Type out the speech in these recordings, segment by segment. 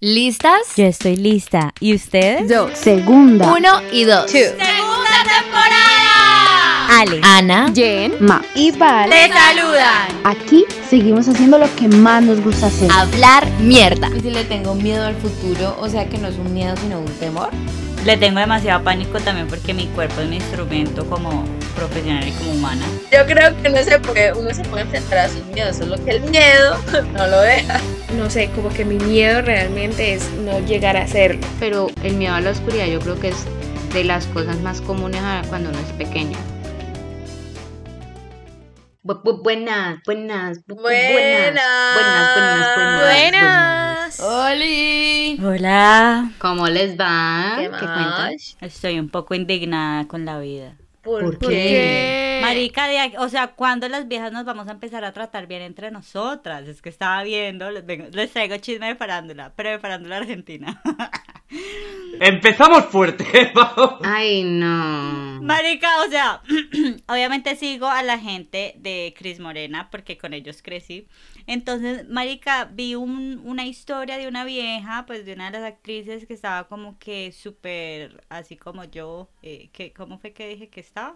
¿Listas? Yo estoy lista. ¿Y ustedes? Dos. Segunda. Uno y dos. ¡Segunda temporada! Ale, Ana. Jen, Ma. Y Val. Te saludan. Aquí seguimos haciendo lo que más nos gusta hacer. Hablar mierda. Y si le tengo miedo al futuro, o sea que no es un miedo sino un temor. Le tengo demasiado pánico también porque mi cuerpo es mi instrumento como profesional y como humana. Yo creo que uno se puede, uno se puede enfrentar a sus miedos, solo que el miedo no lo deja. no sé, como que mi miedo realmente es no llegar a hacerlo. pero el miedo a la oscuridad yo creo que es de las cosas más comunes cuando uno es pequeño. Bu- bu- buenas, buenas, bu- bu- buenas, buenas, buenas, buenas, Buenas. ¡Oli! Hola. ¿Cómo les va? ¿Qué cuentan? más? Estoy un poco indignada con la vida. ¿Por, ¿Por qué? ¿Por qué? Marica, de aquí- o sea, ¿cuándo las viejas nos vamos a empezar a tratar bien entre nosotras? Es que estaba viendo, les, vengo- les traigo chisme de farándula, pero de farándula argentina. Empezamos fuerte, vamos. Ay, no. Marica, o sea, obviamente sigo a la gente de Cris Morena porque con ellos crecí. Entonces, Marica, vi un- una historia de una vieja, pues de una de las actrices que estaba como que súper, así como yo, eh, que, ¿cómo fue que dije que estaba?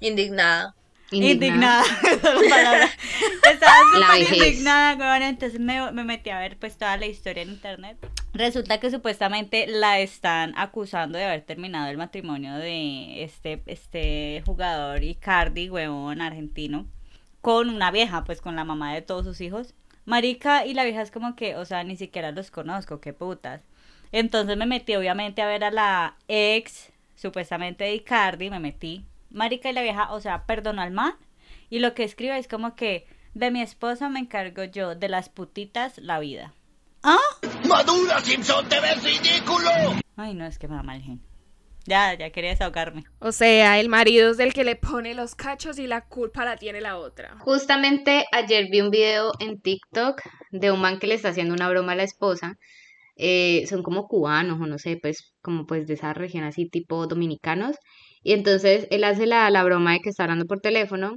Indignada. Indignada. Estaba súper indignada, weón. Entonces me, me metí a ver pues toda la historia en internet. Resulta que supuestamente la están acusando de haber terminado el matrimonio de este, este jugador Icardi, huevón, argentino, con una vieja, pues con la mamá de todos sus hijos. Marica, y la vieja es como que, o sea, ni siquiera los conozco, qué putas. Entonces me metí obviamente a ver a la ex, supuestamente de Icardi, me metí. Marica y la vieja, o sea, perdonó al man. Y lo que escribe es como que de mi esposa me encargo yo, de las putitas la vida. ¿Ah? Madura, Simpson, te ves ridículo. Ay, no, es que me da mal gen. Ya, ya quería desahogarme. O sea, el marido es del que le pone los cachos y la culpa la tiene la otra. Justamente ayer vi un video en TikTok de un man que le está haciendo una broma a la esposa. Eh, son como cubanos o no sé, pues como pues de esa región así tipo dominicanos. Y entonces él hace la, la broma de que está hablando por teléfono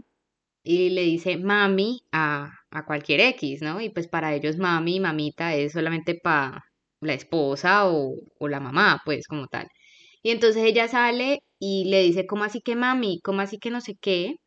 y le dice mami a, a cualquier X, ¿no? Y pues para ellos mami mamita es solamente para la esposa o, o la mamá, pues como tal. Y entonces ella sale y le dice, ¿cómo así que mami? ¿Cómo así que no sé qué?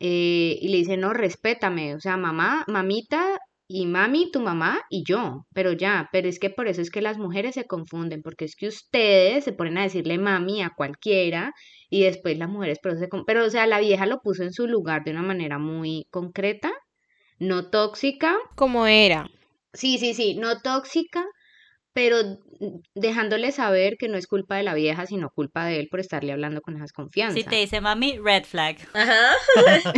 Eh, y le dice, no, respétame, o sea, mamá, mamita y mami, tu mamá y yo, pero ya, pero es que por eso es que las mujeres se confunden, porque es que ustedes se ponen a decirle mami a cualquiera y después las mujeres, pero, se con- pero o sea, la vieja lo puso en su lugar de una manera muy concreta, no tóxica, Como era. sí, sí, sí, no tóxica, pero dejándole saber que no es culpa de la vieja, sino culpa de él por estarle hablando con esas confianzas. Si te dice mami, red flag. Ajá.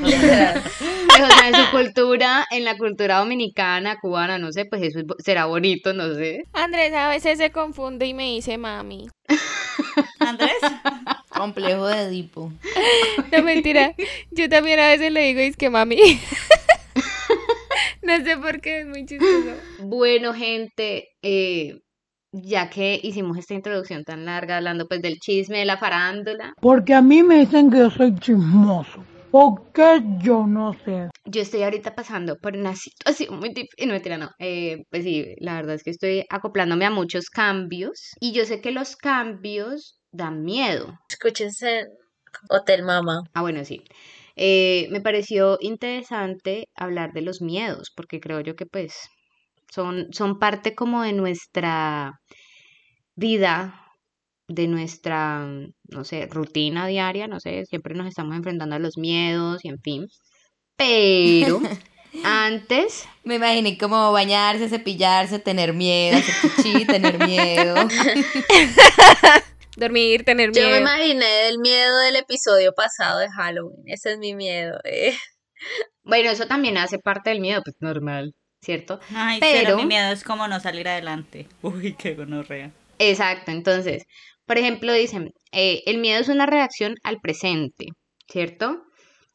Pues, o sea, en su cultura, en la cultura dominicana, cubana, no sé, pues eso será bonito, no sé. Andrés a veces se confunde y me dice mami. Andrés. Complejo de Edipo. No mentira. Yo también a veces le digo es que mami. No sé por qué es muy chistoso. Bueno, gente, eh, ya que hicimos esta introducción tan larga hablando pues del chisme, de la farándula, Porque a mí me dicen que yo soy chismoso. ¿Por qué yo no sé? yo estoy ahorita pasando por una situación muy difícil, no mentira, no, eh, pues sí, la verdad es que estoy acoplándome a muchos cambios y yo sé que los cambios dan miedo. Escúchense Hotel Mama. Ah, bueno, sí. Eh, me pareció interesante hablar de los miedos, porque creo yo que pues son, son parte como de nuestra vida, de nuestra, no sé, rutina diaria, no sé, siempre nos estamos enfrentando a los miedos y en fin. Pero antes, Me imaginé como bañarse, cepillarse, tener miedo, hacer chichi, tener miedo. Dormir, tener Yo me miedo. imaginé el miedo del episodio pasado de Halloween. Ese es mi miedo. eh. bueno, eso también hace parte del miedo, pues normal, ¿cierto? Ay, Pero- pero mi miedo es como no salir adelante. Uy, qué gonorrea. Exacto, entonces, por ejemplo, dicen, eh, el miedo es una reacción al presente, ¿cierto?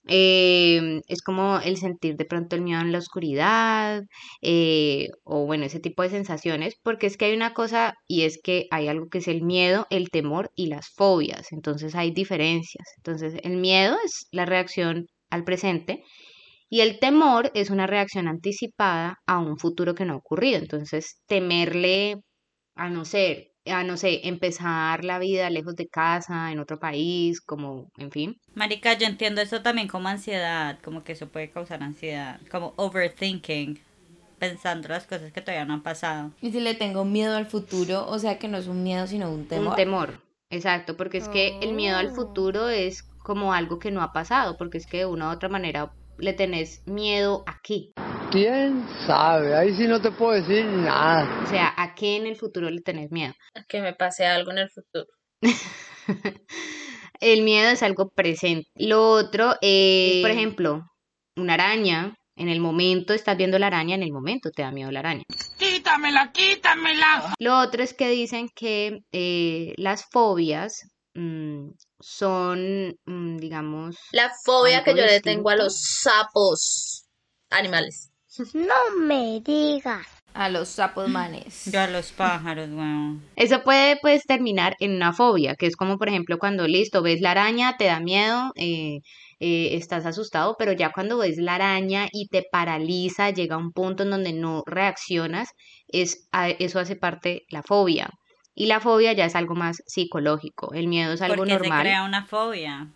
Eh, es como el sentir de pronto el miedo en la oscuridad, eh, o bueno, ese tipo de sensaciones, porque es que hay una cosa y es que hay algo que es el miedo, el temor y las fobias, entonces hay diferencias. Entonces, el miedo es la reacción al presente Y el temor es una reacción anticipada a un futuro que no ha ocurrido. Entonces, temerle a no ser, a no sé, empezar la vida lejos de casa, en otro país, como, en fin. Marica, yo entiendo eso también como ansiedad, como que eso puede causar ansiedad, como overthinking, pensando las cosas que todavía no han pasado. Y si le tengo miedo al futuro, o sea que no es un miedo, sino un temor. Un temor, exacto, porque es que el miedo al Oh. futuro es como algo que no ha pasado, porque es que de una u otra manera le tenés miedo aquí. ¿Quién sabe? Ahí sí no te puedo decir nada. O sea, ¿a qué en el futuro le tenés miedo? A que me pase algo en el futuro. El miedo es algo presente. Lo otro es, por ejemplo, una araña. En el momento estás viendo la araña, en el momento te da miedo la araña. ¡Quítamela, quítamela! Lo otro es que dicen que eh, las fobias mm, son, mm, digamos, La fobia que yo le tengo a los sapos animales. No me digas. A los sapos manes. Yo a los pájaros, weón. Eso puede pues terminar en una fobia, que es como por ejemplo cuando listo, ves la araña, te da miedo, eh, eh, estás asustado, pero ya cuando ves la araña y te paraliza, llega a un punto en donde no reaccionas, es, a- eso hace parte la fobia. Y la fobia ya es algo más psicológico, el miedo es algo ¿Por qué se normal. crea una fobia?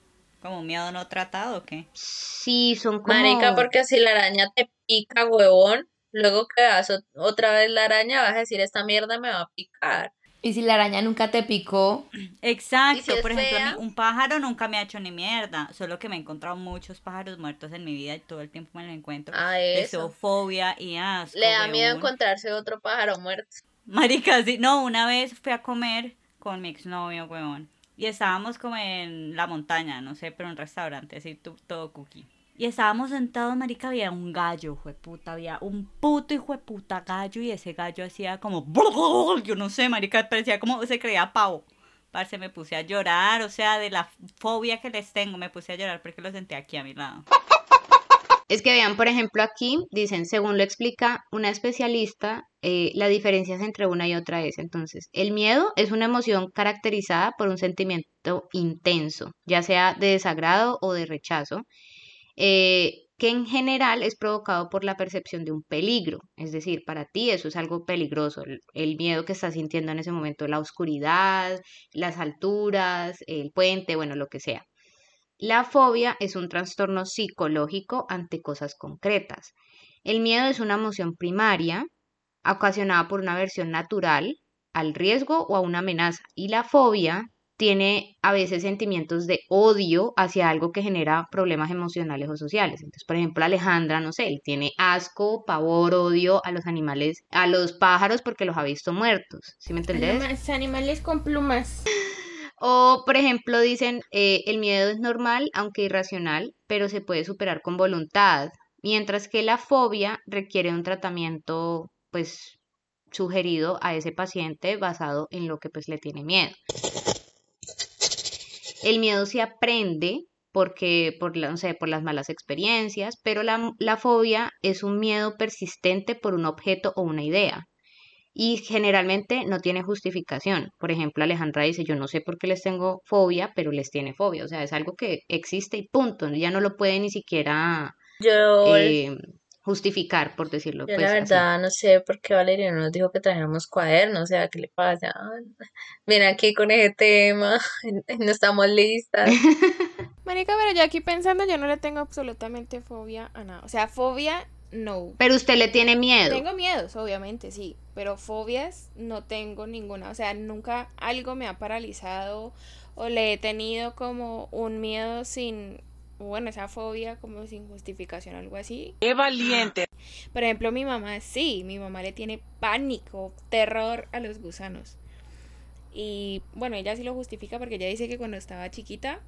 ¿Como un miedo no tratado o qué? Sí, son como... Marica, porque si la araña te pica, huevón, luego que veas ot- otra vez la araña, vas a decir, esta mierda me va a picar. Y si la araña nunca te picó, Exacto, ¿Y si es por ejemplo, a mí fea? un pájaro nunca me ha hecho ni mierda, solo que me he encontrado muchos pájaros muertos en mi vida y todo el tiempo me lo encuentro. A Eso, fobia y asco. Le da miedo encontrarse otro pájaro muerto. Marica, sí, no, una vez fui a comer con mi exnovio, weón. Y estábamos como en la montaña, no sé, pero en un restaurante, así tu- todo cookie. Y estábamos sentados, marica, había un gallo, puta, había un puto hijo de puta gallo y ese gallo hacía como... Yo no sé, marica, parecía como se creía pavo. Parce, me puse a llorar, o sea, de la fobia que les tengo, me puse a llorar porque lo senté aquí a mi lado. Es que vean, por ejemplo, aquí dicen, según lo explica una especialista, eh, la diferencia entre una y otra es, entonces, el miedo es una emoción caracterizada por un sentimiento intenso, ya sea de desagrado o de rechazo, eh, que en general es provocado por la percepción de un peligro, es decir, para ti eso es algo peligroso, el, miedo que estás sintiendo en ese momento, la oscuridad, las alturas, el puente, bueno, lo que sea. La fobia es un trastorno psicológico ante cosas concretas. El miedo es una emoción primaria ocasionada por una aversión natural al riesgo o a una amenaza. Y la fobia tiene a veces sentimientos de odio hacia algo que genera problemas emocionales o sociales. Entonces, por ejemplo, Alejandra, no sé, él tiene asco, pavor, odio a los animales, a los pájaros porque los ha visto muertos. ¿Sí me entendés? Animales, animales con plumas. O, por ejemplo, dicen, eh, el miedo es normal, aunque irracional, pero se puede superar con voluntad, mientras que la fobia requiere un tratamiento, pues, sugerido a ese paciente basado en lo que, pues, le tiene miedo. El miedo se aprende porque, por, no sé, por las malas experiencias, pero la, la fobia es un miedo persistente por un objeto o una idea y generalmente no tiene justificación. Por ejemplo, Alejandra dice, yo no sé por qué les tengo fobia, pero les tiene fobia. O sea, es algo que existe y punto. Ya no lo puede ni siquiera Yo, eh, justificar, por decirlo. yo pues, la así. verdad no sé por qué Valeria no nos dijo que trajéramos cuadernos, o sea, ¿qué le pasa? Ven aquí con ese tema, no estamos listas. Marica, pero yo aquí pensando, yo no le tengo absolutamente fobia a nada. O sea, fobia, no. Pero usted le tiene miedo. Tengo miedos, obviamente, sí, pero fobias no tengo ninguna. O sea, nunca algo me ha paralizado o le he tenido como un miedo sin, bueno, esa fobia como sin justificación, algo así. ¡Qué valiente! Por ejemplo, mi mamá sí, mi mamá le tiene pánico, terror a los gusanos. Y bueno, ella sí lo justifica porque ella dice que cuando estaba chiquita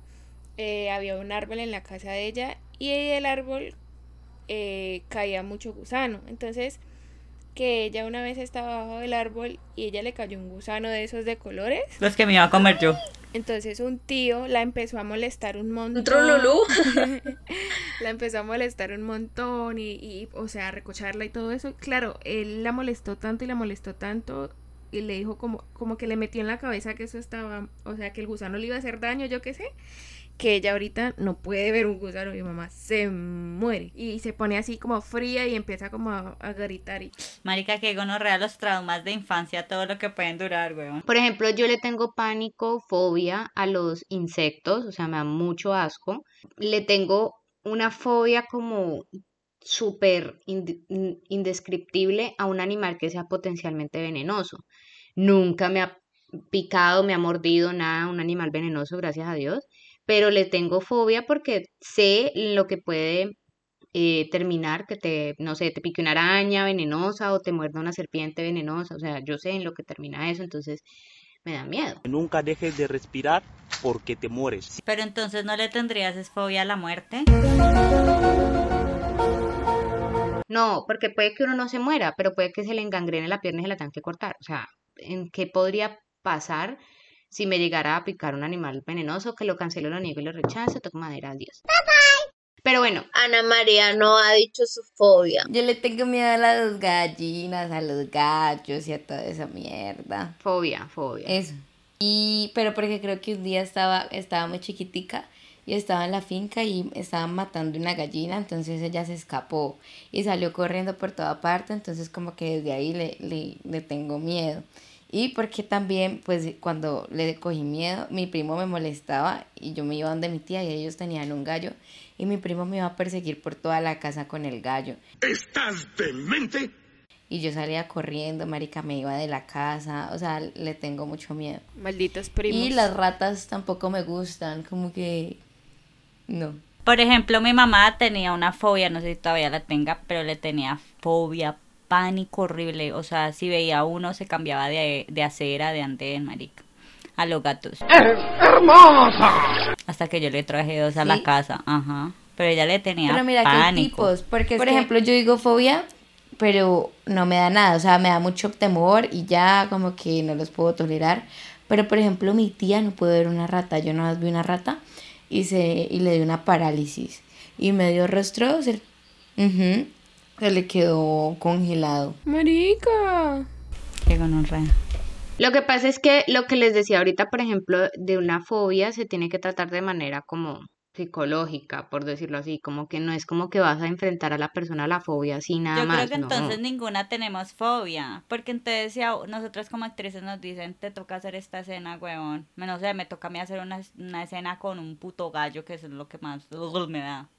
eh, había un árbol en la casa de ella y el árbol eh, caía mucho gusano. Entonces, que ella una vez estaba abajo del árbol y ella le cayó un gusano de esos de colores. Los que me iba a comer yo. Entonces un tío la empezó a molestar un montón. Un trululú. la empezó a molestar un montón y, y, o sea, a recocharla y todo eso. Claro, él la molestó tanto y la molestó tanto y le dijo como, como que le metió en la cabeza que eso estaba, o sea, que el gusano le iba a hacer daño, yo qué sé, que ella ahorita no puede ver un gusano, mi mamá se muere y se pone así como fría y empieza como a, a gritar y Marica, que gonorrea los traumas de infancia, todo lo que pueden durar, weón. Por ejemplo, yo le tengo pánico, fobia a los insectos, o sea, me da mucho asco. Le tengo una fobia como súper inde- in- indescriptible a un animal que sea potencialmente venenoso. Nunca me ha picado, me ha mordido nada, un animal venenoso, gracias a Dios, pero le tengo fobia porque sé lo que puede eh, terminar, que te, no sé, te pique una araña venenosa o te muerda una serpiente venenosa, o sea, yo sé en lo que termina eso, entonces me da miedo. Nunca dejes de respirar porque te mueres. Pero entonces no le tendrías es fobia a la muerte. No, porque puede que uno no se muera, pero puede que se le engangrene la pierna y se la tengan que cortar. O sea, ¿en qué podría pasar si me llegara a picar un animal venenoso que lo cancelo, lo niego y lo rechazo? Toco madera, adiós. Pero bueno, Ana María no ha dicho su fobia. Yo le tengo miedo a las gallinas, a los gallos y a toda esa mierda. fobia, fobia. Eso. Y, pero porque creo que un día estaba, estaba muy chiquitica y estaba en la finca y estaban matando una gallina, entonces ella se escapó y salió corriendo por toda parte, entonces como que desde ahí le, le, le tengo miedo. Y porque también, pues cuando le cogí miedo, mi primo me molestaba y yo me iba donde mi tía y ellos tenían un gallo y mi primo me iba a perseguir por toda la casa con el gallo. ¿Estás demente? Y yo salía corriendo, marica, me iba de la casa, o sea, le tengo mucho miedo. malditos primos. Y las ratas tampoco me gustan, como que no. Por ejemplo, mi mamá tenía una fobia, no sé si todavía la tenga, pero le tenía fobia, pánico horrible. O sea, si veía a uno se cambiaba de, de acera, de andén, marica. A los gatos. ¡Hermosa! Hasta que yo le traje dos a la casa. Ajá. Pero ella le tenía Pero mira pánico. tipos, porque por es que- ejemplo yo digo fobia, pero no me da nada, o sea, me da mucho temor y ya como que no los puedo tolerar. Pero por ejemplo mi tía no puede ver una rata, yo no vi una rata y se y le dio una parálisis y medio rostro se, ujú, se le quedó congelado. Marica. Qué gonorrea. Lo que pasa es que lo que les decía ahorita, por ejemplo, de una fobia se tiene que tratar de manera como psicológica, por decirlo así, como que no es como que vas a enfrentar a la persona a la fobia así nada Yo más. creo que no. entonces ninguna tenemos fobia. Porque entonces si a nosotras como actrices nos dicen, te toca hacer esta escena, weón. No sé, me toca a mí hacer una, una escena con un puto gallo, que eso es lo que más me da.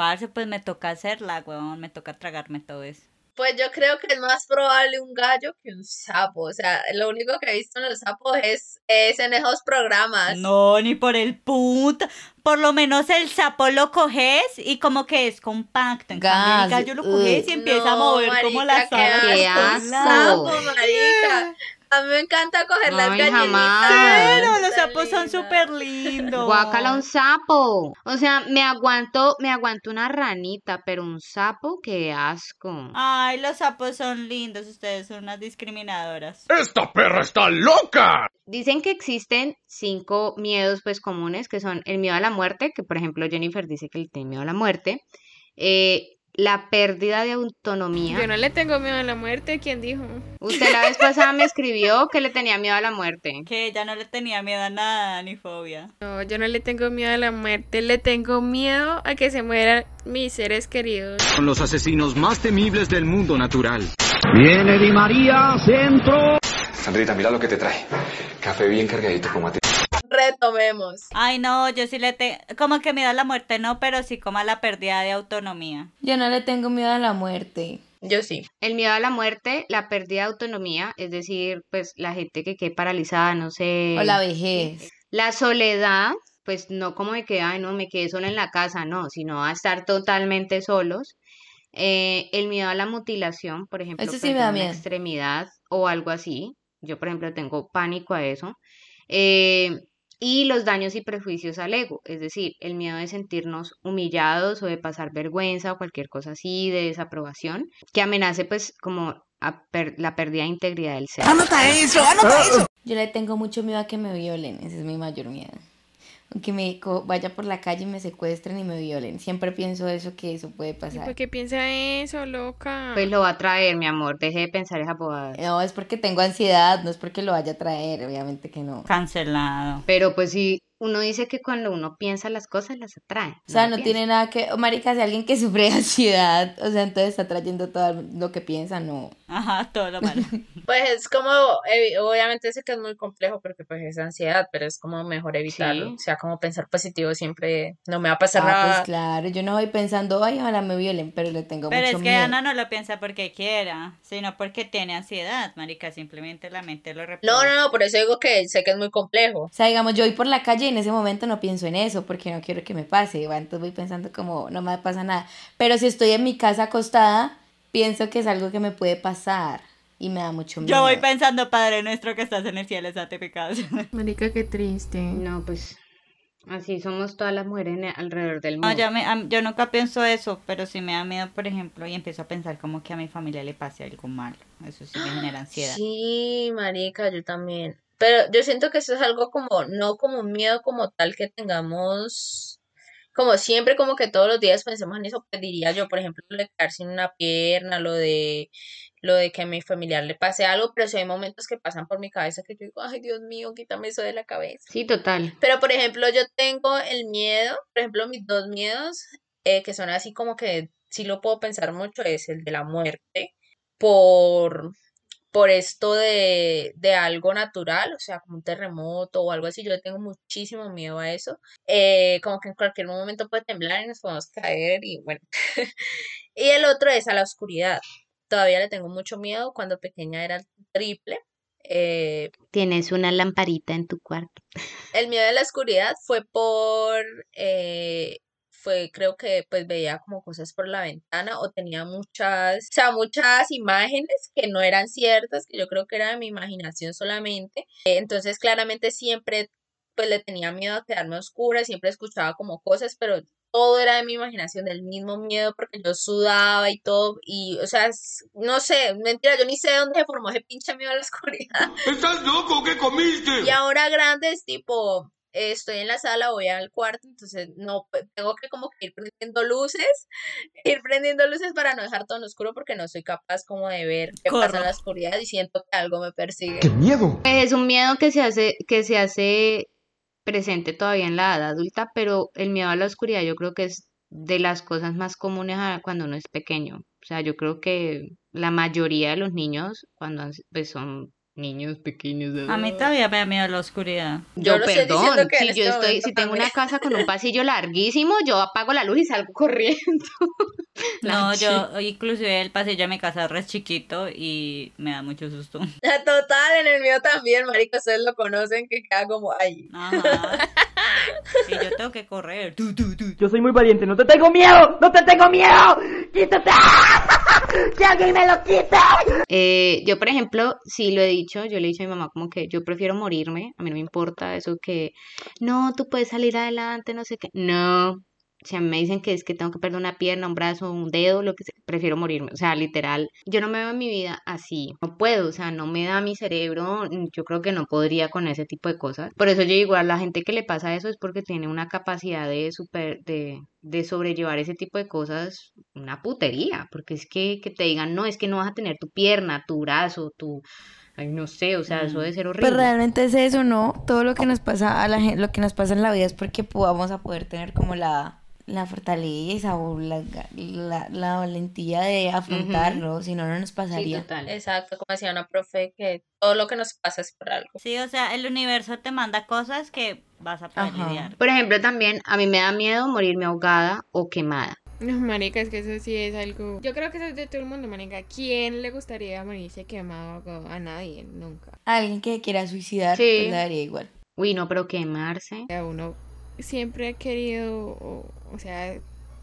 Parce, pues me toca hacerla, weón. Me toca tragarme todo eso. Pues yo creo que es más probable un gallo que un sapo. O sea, lo único que he visto en los sapos es, es en esos programas. No, ni por el puto. Por lo menos el sapo lo coges y como que es compacto. En cambio, el gallo lo coges y ugh. empieza a No, mover como la marica, qué sábana. Qué Sapo, asco. marica. A mí me encanta coger las Ay, gallinitas. jamás. Pero los sapos son súper lindos. Guácala un sapo. O sea, me aguanto, me aguanto una ranita, pero un sapo, qué asco. Ay, los sapos son lindos. Ustedes son unas discriminadoras. ¡Esta perra está loca! Dicen que existen cinco miedos pues comunes, que son el miedo a la muerte, que por ejemplo Jennifer dice que le tiene miedo a la muerte, eh, la pérdida de autonomía. Yo no le tengo miedo a la muerte, ¿quién dijo? Usted la vez pasada me escribió que le tenía miedo a la muerte. Que ella no le tenía miedo a nada, ni fobia. No, yo no le tengo miedo a la muerte, le tengo miedo a que se mueran mis seres queridos. Son los asesinos más temibles del mundo natural. Viene Di María, centro. Sandrita, mira lo que te trae. Café bien cargadito como a ti. Retomemos. Ay, no, yo sí le tengo. Como que miedo a la muerte, no, pero sí como a la pérdida de autonomía. Yo no le tengo miedo a la muerte. Yo sí. El miedo a la muerte, la pérdida de autonomía, es decir, pues la gente que quede paralizada, no sé. O la vejez. La soledad, pues no como de que, ay, no, me quedé sola en la casa, no, sino a estar totalmente solos. Eh, el miedo a la mutilación, por ejemplo, Eso sí perder me da una miedo. extremidad o algo así. Yo, por ejemplo, tengo pánico a eso. Eh, y los daños y prejuicios al ego, es decir, el miedo de sentirnos humillados o de pasar vergüenza o cualquier cosa así, de desaprobación, que amenace pues como a per- la pérdida de integridad del ser. Yo le tengo mucho miedo a que me violen, ese es mi mayor miedo. Que me vaya por la calle y me secuestren y me violen. Siempre pienso eso, que eso puede ¿Y pasar. por qué piensa eso, loca? Pues lo va a traer, mi amor, deje de pensar esa bobada. No, es porque tengo ansiedad, no es porque lo vaya a traer, obviamente que no. Cancelado. Pero pues si, uno dice que cuando uno piensa las cosas las atrae. O sea, no piensa. tiene nada que... o Marica, si alguien que sufre ansiedad, o sea, entonces está trayendo todo lo que piensa, no. Ajá, todo lo malo. Pues es como, evi- obviamente sé que es muy complejo porque pues es ansiedad, pero es como mejor evitarlo. Sí. O sea, como pensar positivo siempre, no me va a pasar Ah, nada. pues claro, yo no voy pensando, ay, ojalá me violen, pero le tengo Pero mucho es que miedo. Ana no lo piensa porque quiera, sino porque tiene ansiedad, marica. Simplemente la mente lo reproduce. No, no, no, por eso digo que sé que es muy complejo. O sea, digamos, yo voy por la calle en ese momento no pienso en eso porque no quiero que me pase. ¿va? Entonces voy pensando como, no me pasa nada. Pero si estoy en mi casa acostada, pienso que es algo que me puede pasar y me da mucho miedo. Yo voy pensando, Padre nuestro que estás en el cielo, santificado. Marica, qué triste. No, pues así somos todas las mujeres en- alrededor del No, mundo. yo, me- am- yo nunca pienso eso, pero sí me da miedo, por ejemplo, y empiezo a pensar como que a mi familia le pase algo malo. Eso sí me genera ansiedad. Sí, marica, yo también. Pero yo siento que eso es algo como, no como un miedo como tal que tengamos, como siempre, como que todos los días pensemos en eso, pues diría yo, por ejemplo, lo de quedar sin una pierna, lo de, lo de que a mi familiar le pase algo, pero sí hay momentos que pasan por mi cabeza que yo digo, ay, Dios mío, quítame eso de la cabeza. Sí, total. Pero, por ejemplo, yo tengo el miedo, por ejemplo, mis dos miedos, eh, que son así como que sí lo puedo pensar mucho, es el de la muerte, por, por esto de, de algo natural, o sea, como un terremoto o algo así, yo le tengo muchísimo miedo a eso, eh, como que en cualquier momento puede temblar y nos podemos caer y bueno. Y el otro es a la oscuridad. Todavía le tengo mucho miedo, cuando pequeña era triple. eh, Tienes una lamparita en tu cuarto. el miedo de la oscuridad fue por, eh, fue creo que pues veía como cosas por la ventana o tenía muchas, o sea, muchas imágenes que no eran ciertas, que yo creo que era de mi imaginación solamente. Entonces claramente siempre pues le tenía miedo a quedarme oscura, siempre escuchaba como cosas, pero todo era de mi imaginación, del mismo miedo, porque yo sudaba y todo, y, o sea, no sé, mentira, yo ni sé de dónde se formó ese pinche miedo a la oscuridad. ¿Estás loco? ¿Qué comiste? Y ahora grande es tipo, eh, estoy en la sala, voy al cuarto, entonces no, tengo que como que ir prendiendo luces, ir prendiendo luces para no dejar todo en oscuro porque no soy capaz como de ver qué pasa en la oscuridad y siento que algo me persigue. miedo! Pues es un miedo que se hace, que se hace presente todavía en la edad adulta, pero el miedo a la oscuridad yo creo que es de las cosas más comunes a- cuando uno es pequeño. O sea, yo creo que la mayoría de los niños, cuando han- pues, son niños pequeños, A mí todavía me da miedo la oscuridad. Yo, perdón, si yo este estoy, momento si tengo una casa con un pasillo larguísimo, yo apago la luz y salgo corriendo. No, yo, inclusive el pasillo de mi casa es re chiquito y me da mucho susto. Total, en el mío también, marico, ustedes lo conocen, que queda como ahí. Ajá. Y yo tengo que correr. Tu, tu, tu. Yo soy muy valiente, no te tengo miedo, no te tengo miedo. Quítate. Que alguien me lo quite. Eh, yo, por ejemplo, sí lo he dicho, yo le he dicho a mi mamá como que yo prefiero morirme, a mí no me importa eso que, no, tú puedes salir adelante, no sé qué. No, si a mí me dicen que es que tengo que perder una pierna, un brazo, un dedo, lo que sea, prefiero morirme. O sea, literal, yo no me veo en mi vida así, no puedo, o sea, no me da mi cerebro, yo creo que no podría con ese tipo de cosas. Por eso yo digo, a la gente que le pasa eso es porque tiene una capacidad de super, de, de sobrellevar ese tipo de cosas, una putería, porque es que, que te digan, no, es que no vas a tener tu pierna, tu brazo, tu... Ay, no sé, o sea, eso debe ser horrible. Pues realmente es eso, ¿no? Todo lo que nos pasa a la gente, lo que nos pasa en la vida es porque vamos a poder tener como la, la fortaleza o la, la, la valentía de afrontarlo, si no, no nos pasaría. Exacto, como decía una profe, que todo lo que nos pasa es por algo. Sí, o sea, el universo te manda cosas que vas a poder lidiar. Por ejemplo, también a mí me da miedo morirme ahogada o quemada. No, marica, es que eso sí es algo... Yo creo que eso es de todo el mundo, marica. ¿Quién le gustaría morirse quemado a nadie? Nunca. Alguien que quiera suicidar, Sí. pues le daría igual. Uy, no, pero quemarse. A uno siempre ha querido, o, o sea,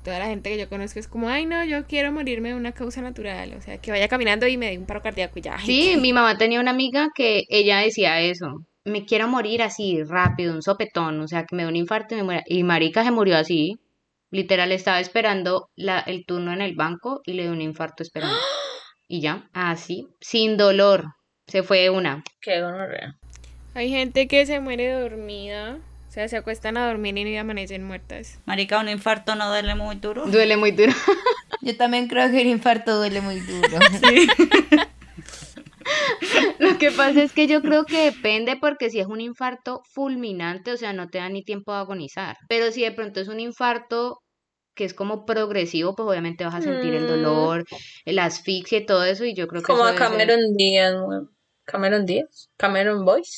toda la gente que yo conozco es como, ay, no, yo quiero morirme de una causa natural. O sea, que vaya caminando y me dé un paro cardíaco y ya. Sí, qué- mi mamá tenía una amiga que ella decía eso. Me quiero morir así, rápido, un sopetón, o sea, que me dé un infarto y me muera. Y marica se murió así. Literal, estaba esperando la, el turno en el banco y le dio un infarto esperando. Y ya, así, sin dolor. Se fue una. Qué gonorrea. Hay gente que se muere dormida. O sea, se acuestan a dormir y amanecen muertas. Marica, un infarto no duele muy duro. Duele muy duro. Yo también creo que el infarto duele muy duro. Lo que pasa es que yo creo que depende porque si es un infarto fulminante, o sea, no te da ni tiempo de agonizar. Pero si de pronto es un infarto que es como progresivo, pues obviamente vas a sentir el Mm. dolor, la asfixia y todo eso, y yo creo que Como eso a debe ser- Cameron Díaz, weón. Cameron Díaz, Cameron Boyce.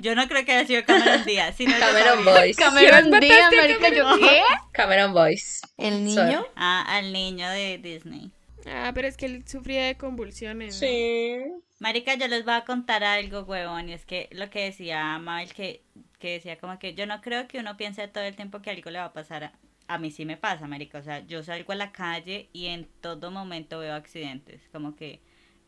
Yo no creo que haya sido Cameron Díaz, sino Cameron Boyce. Cameron Díaz, marica, ¿yo qué? Cameron Boyce. ¿El Sorry. niño? Ah, al niño de Disney. Ah, pero es que él sufría de convulsiones. ¿no? Sí. Marica, yo les voy a contar algo, huevón, y es que lo que decía Mabel, que, que decía como que yo no creo que uno piense todo el tiempo que algo le va a pasar. A, a mí sí me pasa, marica, o sea, yo salgo a la calle y en todo momento veo accidentes, como que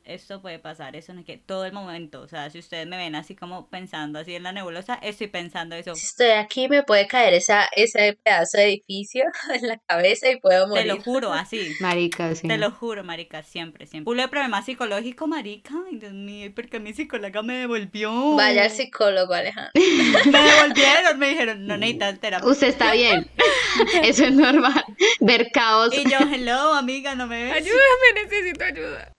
esto puede pasar, eso no es que todo el momento, o sea, si ustedes me ven así como pensando así en la nebulosa, estoy pensando eso. Si estoy aquí, me puede caer esa, ese pedazo de edificio en la cabeza y puedo Te morir. lo juro, así. Marica, sí. Te lo juro, marica, siempre, siempre. Pulo de problema psicológico, marica. Ay, Dios mío, ¿y por qué mi psicóloga me devolvió? Vaya al psicólogo, Alejandro. Me devolvieron, me dijeron, no necesitas terapia. Usted está bien. Eso es normal. Ver caos. Y yo, hello, amiga, no me ves. Ayúdame, necesito ayuda.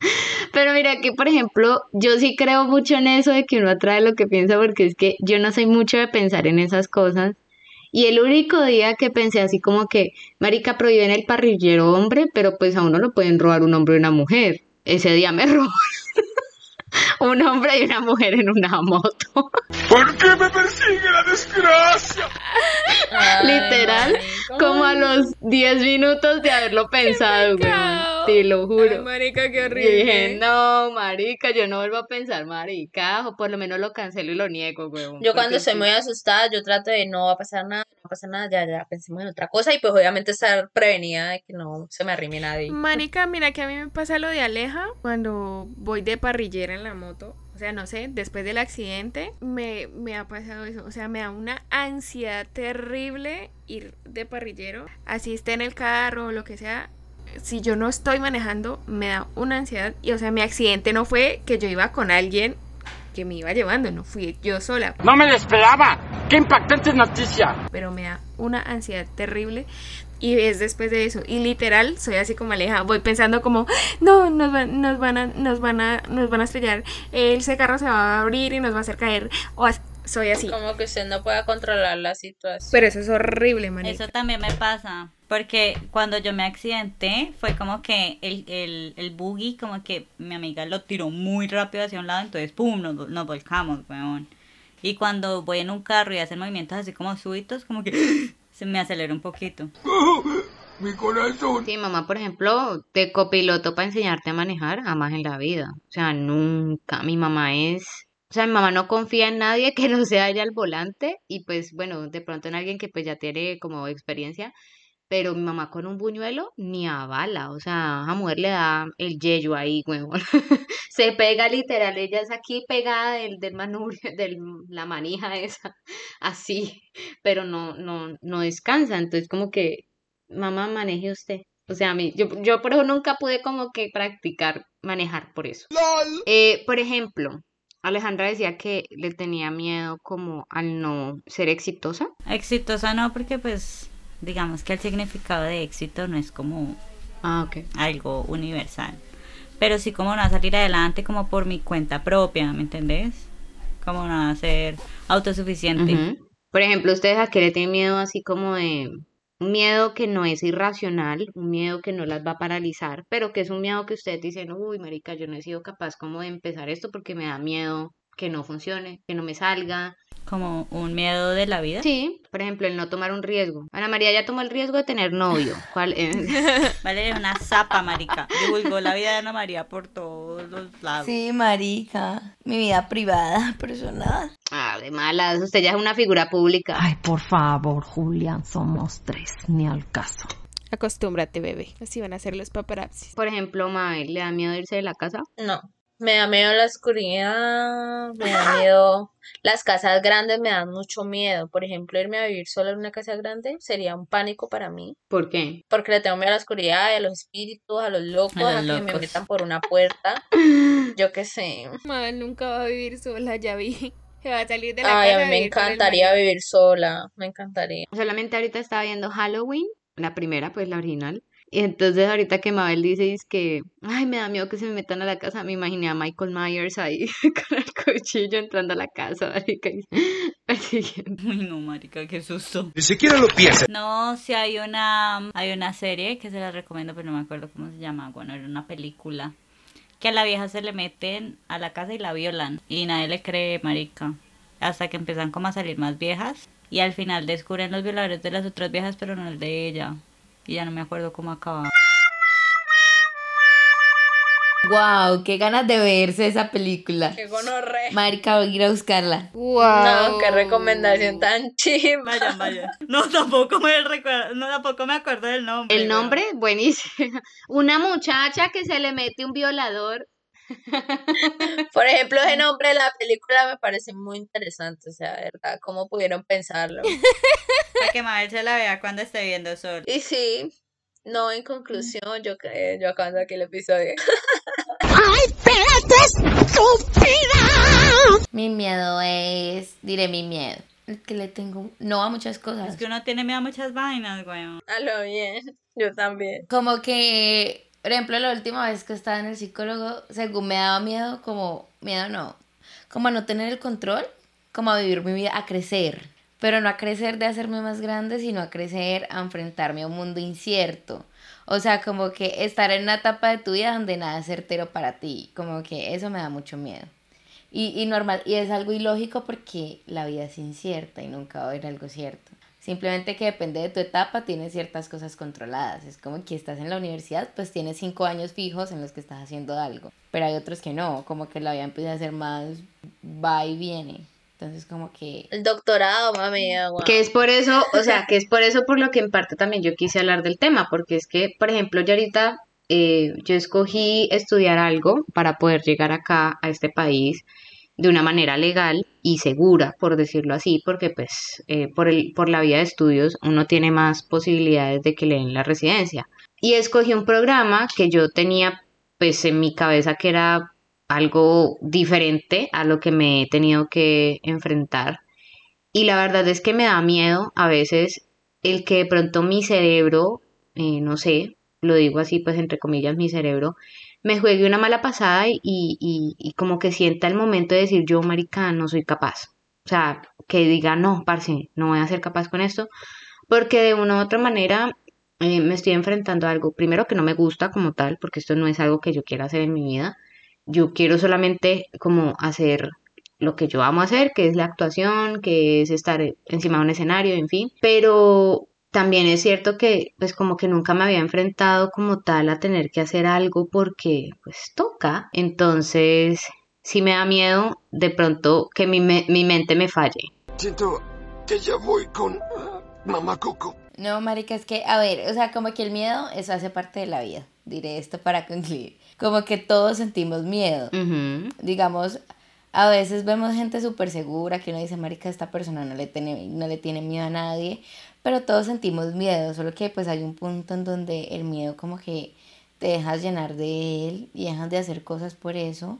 Pero mira que, por ejemplo, yo sí creo mucho en eso de que uno atrae lo que piensa, porque es que yo no soy mucho de pensar en esas cosas. Y el único día que pensé así como que, marica, prohíben el parrillero hombre, pero pues a uno lo pueden robar un hombre y una mujer. Ese día me robaron un hombre y una mujer en una moto. ¿Por qué me persigue la desgracia? Ay, Literal, como a los 10 minutos de haberlo pensado, güey. Te lo juro. Ay, marica, qué horrible. dije, no, marica, yo no vuelvo a pensar marica, o por lo menos lo cancelo y lo niego, weón. Yo cuando estoy sí. muy asustada, yo trato de no va a pasar nada, no va a pasar nada, ya, ya, pensemos en otra cosa y pues obviamente estar prevenida de que no se me arrime nadie. Marica, mira que a mí me pasa lo de Aleja cuando voy de parrillera en la moto. O sea, no sé, después del accidente me, me ha pasado eso. O sea, me da una ansiedad terrible ir de parrillero. Así esté en el carro o lo que sea. Si yo no estoy manejando, me da una ansiedad. Y o sea, mi accidente no fue que yo iba con alguien que me iba llevando, no fui yo sola. No me lo esperaba. ¡Qué impactante noticia! pero me da una ansiedad terrible y es después de eso y literal soy así como Aleja voy pensando como no nos van nos van a nos van a nos van a estrellar ese carro se va a abrir y nos va a hacer caer o soy así Como que usted no pueda controlar la situación. pero eso es horrible manita Eso también me pasa. Porque cuando yo me accidenté, fue como que el, el, el buggy, como que mi amiga lo tiró muy rápido hacia un lado, entonces ¡pum! nos, nos volcamos, weón. Y cuando voy en un carro y hacen movimientos así como súbitos, como que se me acelera un poquito. Mi corazón. Sí, mamá, por ejemplo, de copiloto para enseñarte a manejar, jamás en la vida. O sea, nunca. Mi mamá es... O sea, mi mamá no confía en nadie que no sea ella al volante y pues bueno, de pronto en alguien que pues ya tiene como experiencia, pero mi mamá con un buñuelo ni a bala, o sea, a mujer le da el yello ahí, huevón. Se pega literal, ella es aquí pegada del, del manubrio, de la manija esa, así, pero no, no, no descansa, entonces como que, mamá, maneje usted. O sea, a mí, yo, yo por eso nunca pude como que practicar manejar por eso. Eh, por ejemplo, Alejandra decía que le tenía miedo como al no ser exitosa. Exitosa no, porque pues digamos que el significado de éxito no es como Ah, algo universal. Pero sí como no a salir adelante como por mi cuenta propia, ¿me entendés? Como no a ser autosuficiente. Por ejemplo, ustedes a qué le tienen miedo así como de un miedo que no es irracional, un miedo que no las va a paralizar, pero que es un miedo que ustedes dicen, uy, marica, yo no he sido capaz como de empezar esto porque me da miedo que no funcione, que no me salga. Como un miedo de la vida. Sí, por ejemplo, el no tomar un riesgo. Ana María ya tomó el riesgo de tener novio. ¿Cuál es? Vale, es una zapa, marica. Divulgó la vida de Ana María por todos los lados. Sí, marica. Mi vida privada, personal. Ah, de malas, usted ya es una figura pública. Ay, por favor, Julián, somos tres, ni al caso. Acostúmbrate, bebé. Así van a ser los paparazzis. Por ejemplo, Mabel, ¿le da miedo irse de la casa? No, me da miedo la oscuridad, me da miedo, las casas grandes me dan mucho miedo. Por ejemplo, irme a vivir sola en una casa grande sería un pánico para mí, ¿Por qué? porque le tengo miedo a la oscuridad y a los espíritus, a los locos, A a, los que me metan por una puerta. Yo qué sé. Mabel nunca va a vivir sola, ya vi. Se va a salir de la Ay, casa. a mí me encantaría vivir sola, me encantaría. Solamente ahorita estaba viendo Halloween, la primera, pues la original. Y entonces ahorita que Mabel dice es que, ay, me da miedo que se me metan a la casa, me imaginé a Michael Myers ahí con el cuchillo entrando a la casa, marica, y persiguiendo. Uy, no, marica, qué susto. Ni siquiera lo piensa. No, sí hay una, hay una serie que se la recomiendo, pero no me acuerdo cómo se llama. Bueno, era una película. Que a la vieja se le meten a la casa y la violan. Y nadie le cree, marica. Hasta que empiezan como a salir más viejas. Y al final descubren los violadores de las otras viejas, pero no el de ella. Y ya no me acuerdo cómo acaba. Wow, qué ganas de verse esa película. Qué gonorre. Marica, voy a ir a buscarla. No, qué recomendación tan chima. Vaya, vaya. No, tampoco me recuerdo, no, tampoco me acuerdo del nombre. El nombre, buenísimo. Una muchacha que se le mete un violador. Por ejemplo, ese nombre de la película me parece muy interesante, o sea, ¿verdad? ¿Cómo pudieron pensarlo? Para que Mabel se la vea cuando esté viendo sol. Y sí, no, en conclusión, yo creo, yo acabando aquí el episodio. ¡Ay, espérate, estúpida! Mi miedo es, diré mi miedo. Es que le tengo, no a muchas cosas. Es que uno tiene miedo a muchas vainas, güey. A lo bien, yo también. Como que, por ejemplo, la última vez que estaba en el psicólogo, según me daba miedo, como, miedo no, como a no tener el control, como a vivir mi vida, a crecer. Pero no a crecer de hacerme más grande, sino a crecer, a enfrentarme a un mundo incierto. O sea, como que estar en una etapa de tu vida donde nada es certero para ti. Como que eso me da mucho miedo. Y, y normal, y es algo ilógico porque la vida es incierta y nunca va a haber algo cierto. Simplemente que depende de tu etapa, tienes ciertas cosas controladas. Es como que estás en la universidad, pues tienes cinco años fijos en los que estás haciendo algo. Pero hay otros que no, como que la vida empieza a ser más va y viene. Entonces como que... El doctorado, mami, agua. Que es por eso, o sea, que es por eso por lo que en parte también yo quise hablar del tema, porque es que, por ejemplo, yo ahorita, eh, yo escogí estudiar algo para poder llegar acá a este país de una manera legal y segura, por decirlo así, porque pues eh, por, el, por la vía de estudios uno tiene más posibilidades de que le den la residencia. Y escogí un programa que yo tenía pues en mi cabeza que era algo diferente a lo que me he tenido que enfrentar. Y la verdad es que me da miedo a veces el que de pronto mi cerebro, eh, no sé, lo digo así pues entre comillas, mi cerebro, me juegue una mala pasada y, y, y como que sienta el momento de decir yo, marica, no soy capaz. O sea, que diga, no, parce, no voy a ser capaz con esto. Porque de una u otra manera eh, me estoy enfrentando a algo, primero que no me gusta como tal, porque esto no es algo que yo quiera hacer en mi vida. Yo quiero solamente como hacer lo que yo amo hacer, que es la actuación, que es estar encima de un escenario, en fin. Pero también es cierto que pues como que nunca me había enfrentado como tal a tener que hacer algo porque pues toca. Entonces sí me da miedo de pronto que mi, me- mi mente me falle. Siento que ya voy con ah, Mamá Coco. No, marica, es que, a ver, o sea, como que el miedo, eso hace parte de la vida. Diré esto para concluir. Como que todos sentimos miedo. Digamos, a veces vemos gente súper segura que uno dice, marica, esta persona no le, tiene, no le tiene miedo a nadie, pero todos sentimos miedo, solo que pues hay un punto en donde el miedo como que te dejas llenar de él y dejas de hacer cosas por eso.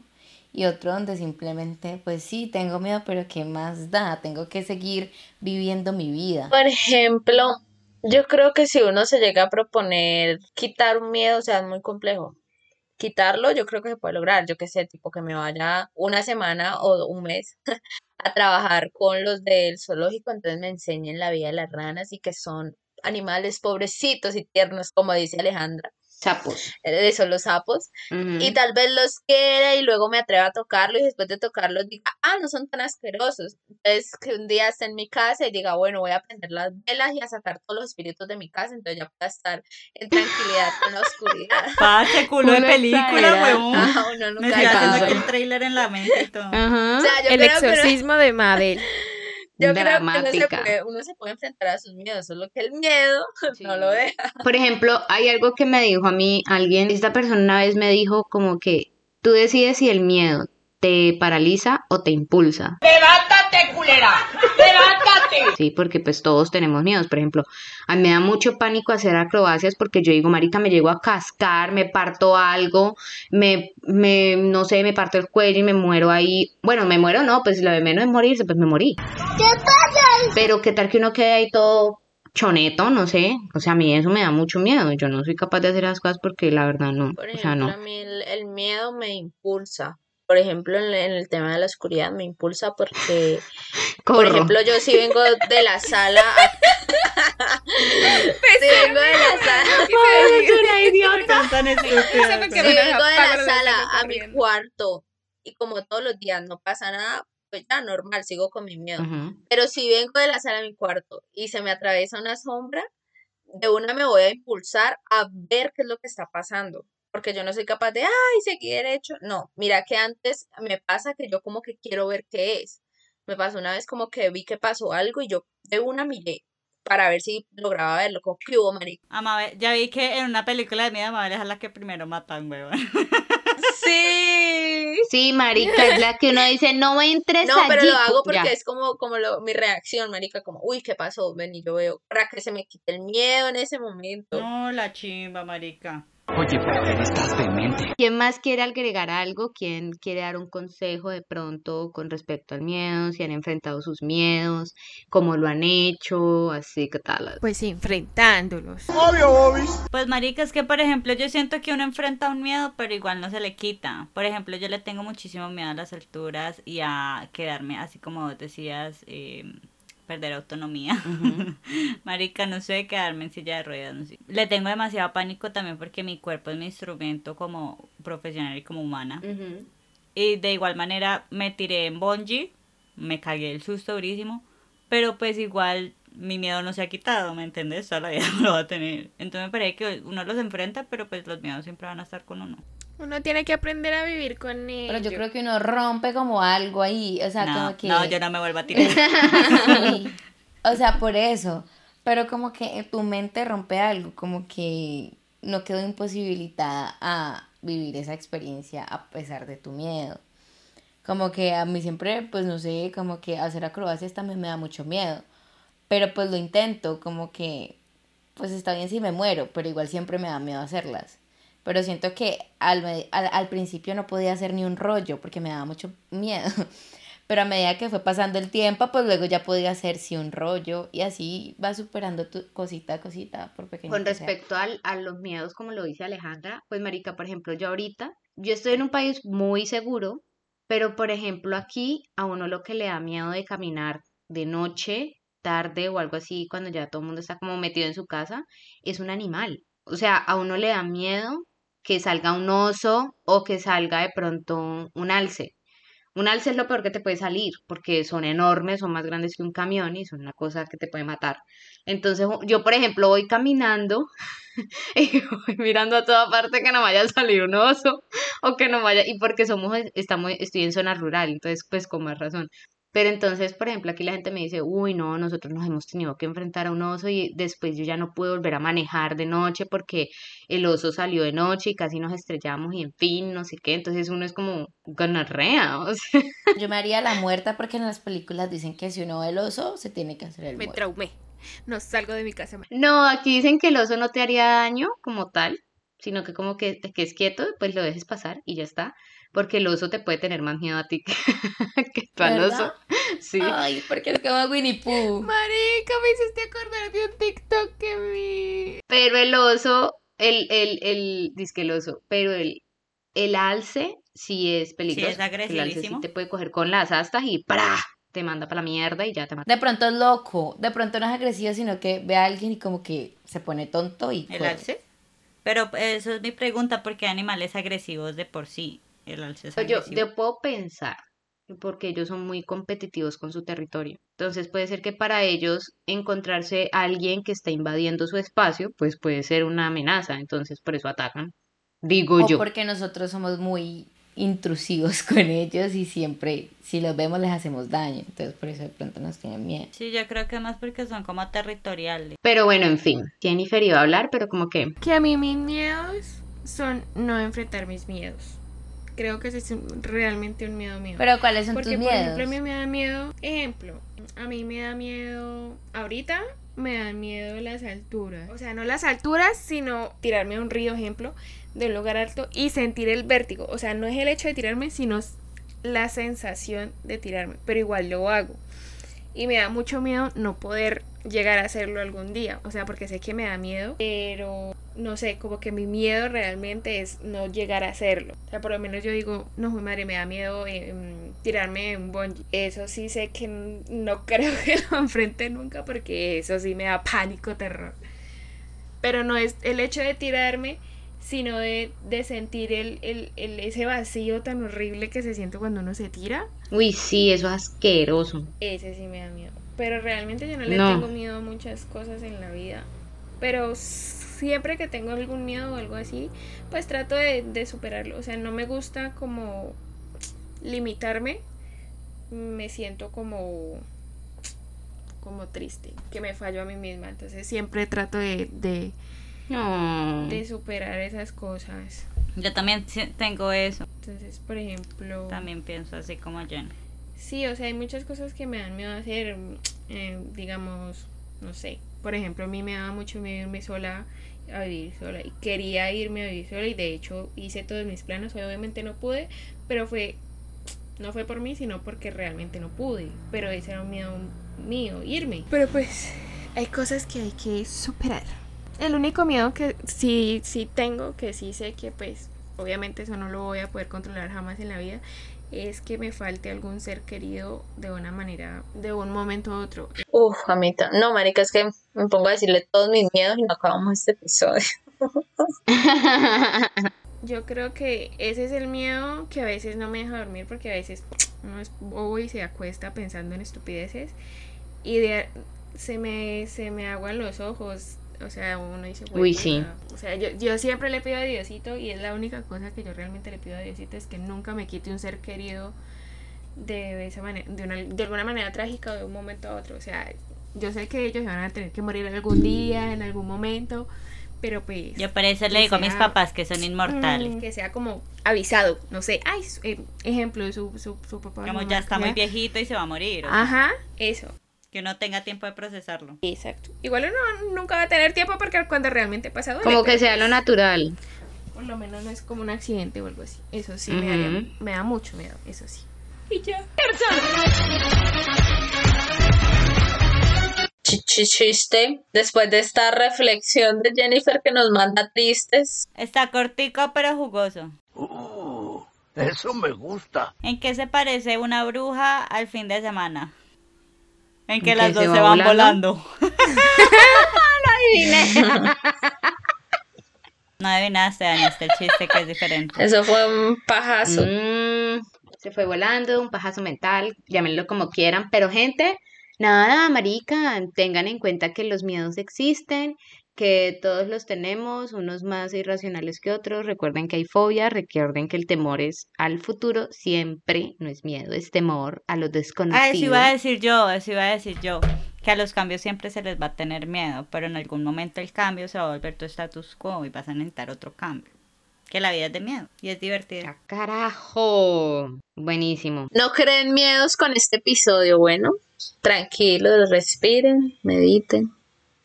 Y otro donde simplemente, pues sí, tengo miedo, pero ¿qué más da? Tengo que seguir viviendo mi vida. Por ejemplo, yo creo que si uno se llega a proponer quitar un miedo, o sea, es muy complejo. Quitarlo, yo creo que se puede lograr. Yo qué sé, tipo que me vaya una semana o un mes a trabajar con los del zoológico, entonces me enseñen la vida de las ranas y que son animales pobrecitos y tiernos, como dice Alejandra. Sapos. Eh, Son los sapos. Ujú. Y tal vez los quiera y luego me atreva a tocarlos y después de tocarlos diga, ah, no son tan asquerosos. Entonces que un día esté en mi casa y diga, bueno, voy a prender las velas y a sacar todos los espíritus de mi casa, entonces ya pueda estar en tranquilidad con la oscuridad. Parce, culo de película, huevón. Ah, uno Me nunca estoy haciendo aquí el trailer en la mente y todo. Ajá. O sea, yo El creo que exorcismo de Mabel. yo creo que uno se, Dramática. puede, uno se puede enfrentar a sus miedos, solo que el miedo no lo deja. Por ejemplo, hay algo que me dijo a mí alguien, esta persona una vez me dijo como que tú decides si el miedo te paraliza o te impulsa. ¡Levántate, culera! Sí, porque pues todos tenemos miedos. Por ejemplo, a mí me da mucho pánico hacer acrobacias porque yo digo, marica, me llego a cascar, me parto algo, me, me, no sé, me parto el cuello y me muero ahí. Bueno, me muero no, pues lo de menos es morirse, pues me morí. ¿Qué pasa? Pero qué tal que uno quede ahí todo choneto, no sé. O sea, a mí eso me da mucho miedo. Yo no soy capaz de hacer esas cosas porque la verdad no. Por O sea, ejemplo, no. a mí el, el miedo me impulsa. Por ejemplo, en, en el tema de la oscuridad me impulsa porque, por ejemplo, yo sí vengo de la sala a- Sí vengo de la sala. una idiota. Si vengo de la sala a mi cuarto y como todos los días no pasa nada, pues ya normal, sigo con mi miedo. Pero si vengo de la sala a mi cuarto y se me atraviesa una sombra, de una me voy a impulsar a ver qué es lo que está pasando. Porque yo no soy capaz de, ay, seguir derecho. No, mira que antes me pasa que yo como que quiero ver qué es. Me pasó una vez como que vi que pasó algo y yo de una miré para ver si lograba verlo. Como que hubo, marica. Amabel, ya vi que en una película de miedo Amabel es la que primero matan, huevón. Sí. Sí, marica, es la que uno dice, no entres No, pero allí". lo hago porque Ya. es como, como lo, mi reacción, marica, como, uy, ¿qué pasó? Ven y yo veo, para que se me quite el miedo en ese momento. No, la chimba, marica. Oye, pero estás demente. ¿Quién más quiere agregar algo? ¿Quién quiere dar un consejo de pronto con respecto al miedo? Si han enfrentado sus miedos, cómo lo han hecho, así que tal. Pues sí, enfrentándolos. Pues marica, es que por ejemplo yo siento que uno enfrenta un miedo, pero igual no se le quita. Por ejemplo, yo le tengo muchísimo miedo a las alturas y a quedarme, así como vos decías, eh, perder autonomía. marica, no sé, quedarme en silla de ruedas, no sé. Le tengo demasiado pánico también porque mi cuerpo es mi instrumento como profesional y como humana. Y de igual manera me tiré en bungee, me cagué el susto durísimo, pero pues igual mi miedo no se ha quitado, ¿me entiendes? Toda la vida lo va a tener. Entonces me parece que uno los enfrenta, pero pues los miedos siempre van a estar con uno. Uno tiene que aprender a vivir con ellos. Pero yo creo que uno rompe como algo ahí, o sea, no, como que... no, yo no me vuelvo a tirar. Sí. O sea, por eso. Pero como que tu mente rompe algo, como que no quedó imposibilitada a vivir esa experiencia a pesar de tu miedo. Como que a mí siempre, pues no sé, como que hacer acrobacias también me da mucho miedo. Pero pues lo intento, como que, pues está bien si me muero, pero igual siempre me da miedo hacerlas. Pero siento que al, al, al principio no podía hacer ni un rollo porque me daba mucho miedo. Pero a medida que fue pasando el tiempo, pues luego ya podía hacer sí un rollo y así va superando tu cosita a cosita por pequeño Con respecto al, a los miedos, como lo dice Alejandra, pues marica, por ejemplo, yo ahorita, yo estoy en un país muy seguro, pero por ejemplo aquí a uno lo que le da miedo de caminar de noche, tarde o algo así, cuando ya todo el mundo está como metido en su casa, es un animal. O sea, a uno le da miedo que salga un oso o que salga de pronto un alce. Un alce es lo peor que te puede salir, porque son enormes, son más grandes que un camión y son una cosa que te puede matar. Entonces, yo, por ejemplo, voy caminando y voy mirando a toda parte que no vaya a salir un oso o que no vaya, y porque somos, estamos, estoy en zona rural, entonces, pues, con más razón. Pero entonces, por ejemplo, aquí la gente me dice, uy, no, nosotros nos hemos tenido que enfrentar a un oso y después yo ya no puedo volver a manejar de noche porque el oso salió de noche y casi nos estrellamos y en fin, no sé qué. Entonces uno es como gonorrea, o sea. Yo me haría la muerta porque en las películas dicen que si uno ve el oso, se tiene que hacer el Me muerto. traumé. No salgo de mi casa. No, aquí dicen que el oso no te haría daño como tal, sino que como que te quedes quieto, pues lo dejes pasar y ya está. Porque el oso te puede tener más miedo a ti que, que tú al oso. Sí. Ay, porque es como Winnie Pooh. Marica, me hiciste acordar de un TikTok que vi. Pero el oso, el, el, el, disque el oso, pero el, el alce sí es peligroso. es El alce sí agresivísimo. te puede coger con las astas y ¡pra! te manda para la mierda y ya te mata. De pronto es loco, de pronto no es agresivo, sino que ve a alguien y como que se pone tonto y ¿El alce? Pero eso es mi pregunta, ¿por qué animales agresivos de por sí? El alce es Yo, yo puedo pensar, porque ellos son muy competitivos con su territorio. Entonces puede ser que para ellos encontrarse alguien que está invadiendo su espacio, pues puede ser una amenaza. Entonces por eso atacan. Digo O yo. porque nosotros somos muy intrusivos con ellos y siempre, si los vemos, les hacemos daño. Entonces, por eso de pronto nos tienen miedo. Sí, yo creo que más porque son como territoriales. Pero bueno, en fin. Jennifer iba a hablar, pero como que... Que a mí mis miedos son no enfrentar mis miedos. Creo que ese es realmente un miedo mío. Pero, ¿cuáles son Porque, tus por miedos? ejemplo, a mí me da miedo, ejemplo, a mí me da miedo, ahorita me dan miedo las alturas. O sea, no las alturas, sino tirarme a un río, ejemplo, de un lugar alto y sentir el vértigo. O sea, no es el hecho de tirarme, sino la sensación de tirarme. Pero igual lo hago. Y me da mucho miedo no poder llegar a hacerlo algún día. O sea, porque sé que me da miedo, pero no sé, como que mi miedo realmente es no llegar a hacerlo. O sea, por lo menos yo digo, no, mi madre, me da miedo mm, tirarme un bungee. Eso sí sé que no creo que lo enfrente nunca porque eso sí me da pánico, terror. Pero no es el hecho de tirarme, sino de, de sentir el, el, el- ese vacío tan horrible que se siente cuando uno se tira. Uy, sí, eso es asqueroso. Ese sí me da miedo. Pero realmente yo no le No. tengo miedo a muchas cosas en la vida. Pero siempre que tengo algún miedo o algo así, pues trato de, de superarlo. O sea, no me gusta como limitarme. Me siento como como triste, que me fallo a mí misma. Entonces siempre trato de, de, No. de superar esas cosas. Yo también tengo eso. Entonces, por ejemplo... También pienso así como Jen. Sí, o sea, hay muchas cosas que me dan miedo hacer, eh, digamos, no sé, por ejemplo, a mí me daba mucho miedo irme sola a vivir sola y quería irme a vivir sola y de hecho hice todos mis planos, obviamente no pude, pero fue, no fue por mí, sino porque realmente no pude, pero ese era un miedo mío, irme. Pero pues hay cosas que hay que superar. El único miedo que sí, sí tengo, que sí sé que pues obviamente eso no lo voy a poder controlar jamás en la vida, es que me falte algún ser querido de una manera, de un momento a otro. Uf, amita. No, marica, es que me pongo a decirle todos mis miedos y no acabamos este episodio. Yo creo que ese es el miedo que a veces no me deja dormir porque a veces uno es bobo y se acuesta pensando en estupideces y de, se, me, se me aguan los ojos. O sea, uno dice, Uy, "Güey, sí. puta". O sea, yo, yo siempre le pido a Diosito y es la única cosa que yo realmente le pido a Diosito es que nunca me quite un ser querido de esa manera, de, una, de alguna manera trágica o de un momento a otro. O sea, yo sé que ellos van a tener que morir algún día, en algún momento, pero pues... Yo por eso que le digo a mis sea- papás que son inmortales. Mm, que sea como avisado, no sé, ay, eh, ejemplo, su, su, su papá. Como mamá, ya está muy viejito y se va a morir. o sea, Ajá, eso. Que uno tenga tiempo de procesarlo. Exacto. Igual uno nunca va a tener tiempo porque cuando realmente pasa duele, Como que sea lo natural. Por lo menos no es como un accidente o algo así. Eso sí, me, daría- me da mucho miedo, eso sí. Y ya. Ch- ch- Chiste. Después de esta reflexión de Jennifer que nos manda tristes. Está cortico pero jugoso. Uh, eso me gusta. ¿En qué se parece una bruja al fin de semana? En que ¿En las dos se se, va van volando? volando. No adivinaste, dañaste el chiste que es diferente. Eso fue un pajazo. Mm, se fue volando, un pajazo mental, llámenlo como quieran, pero gente, nada, marica, tengan en cuenta que los miedos existen, que todos los tenemos, unos más irracionales que otros, recuerden que hay fobia, recuerden que el temor es al futuro, siempre no es miedo, es temor a lo Ah, eso desconocido. iba a decir yo, eso iba a decir yo. Que a los cambios siempre se les va a tener miedo, pero en algún momento el cambio se va a volver tu status quo y vas a necesitar otro cambio. Que la vida es de miedo y es divertida. Carajo, buenísimo. No creen miedos con este episodio, bueno. Tranquilos, respiren, mediten.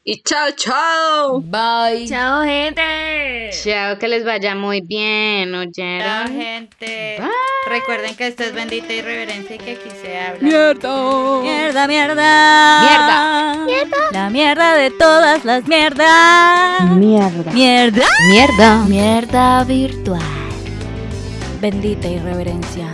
Y chao, chao. Bye. Chao, gente. Chao, que les vaya muy bien, Chao, ¿oyeron? gente. Recuerden que esto es bendita irreverencia y que aquí se habla. Mierda. Mierda, mierda. Mierda. La mierda de todas las mierdas. Mierda. Mierda. Mierda. Mierda virtual. Bendita irreverencia.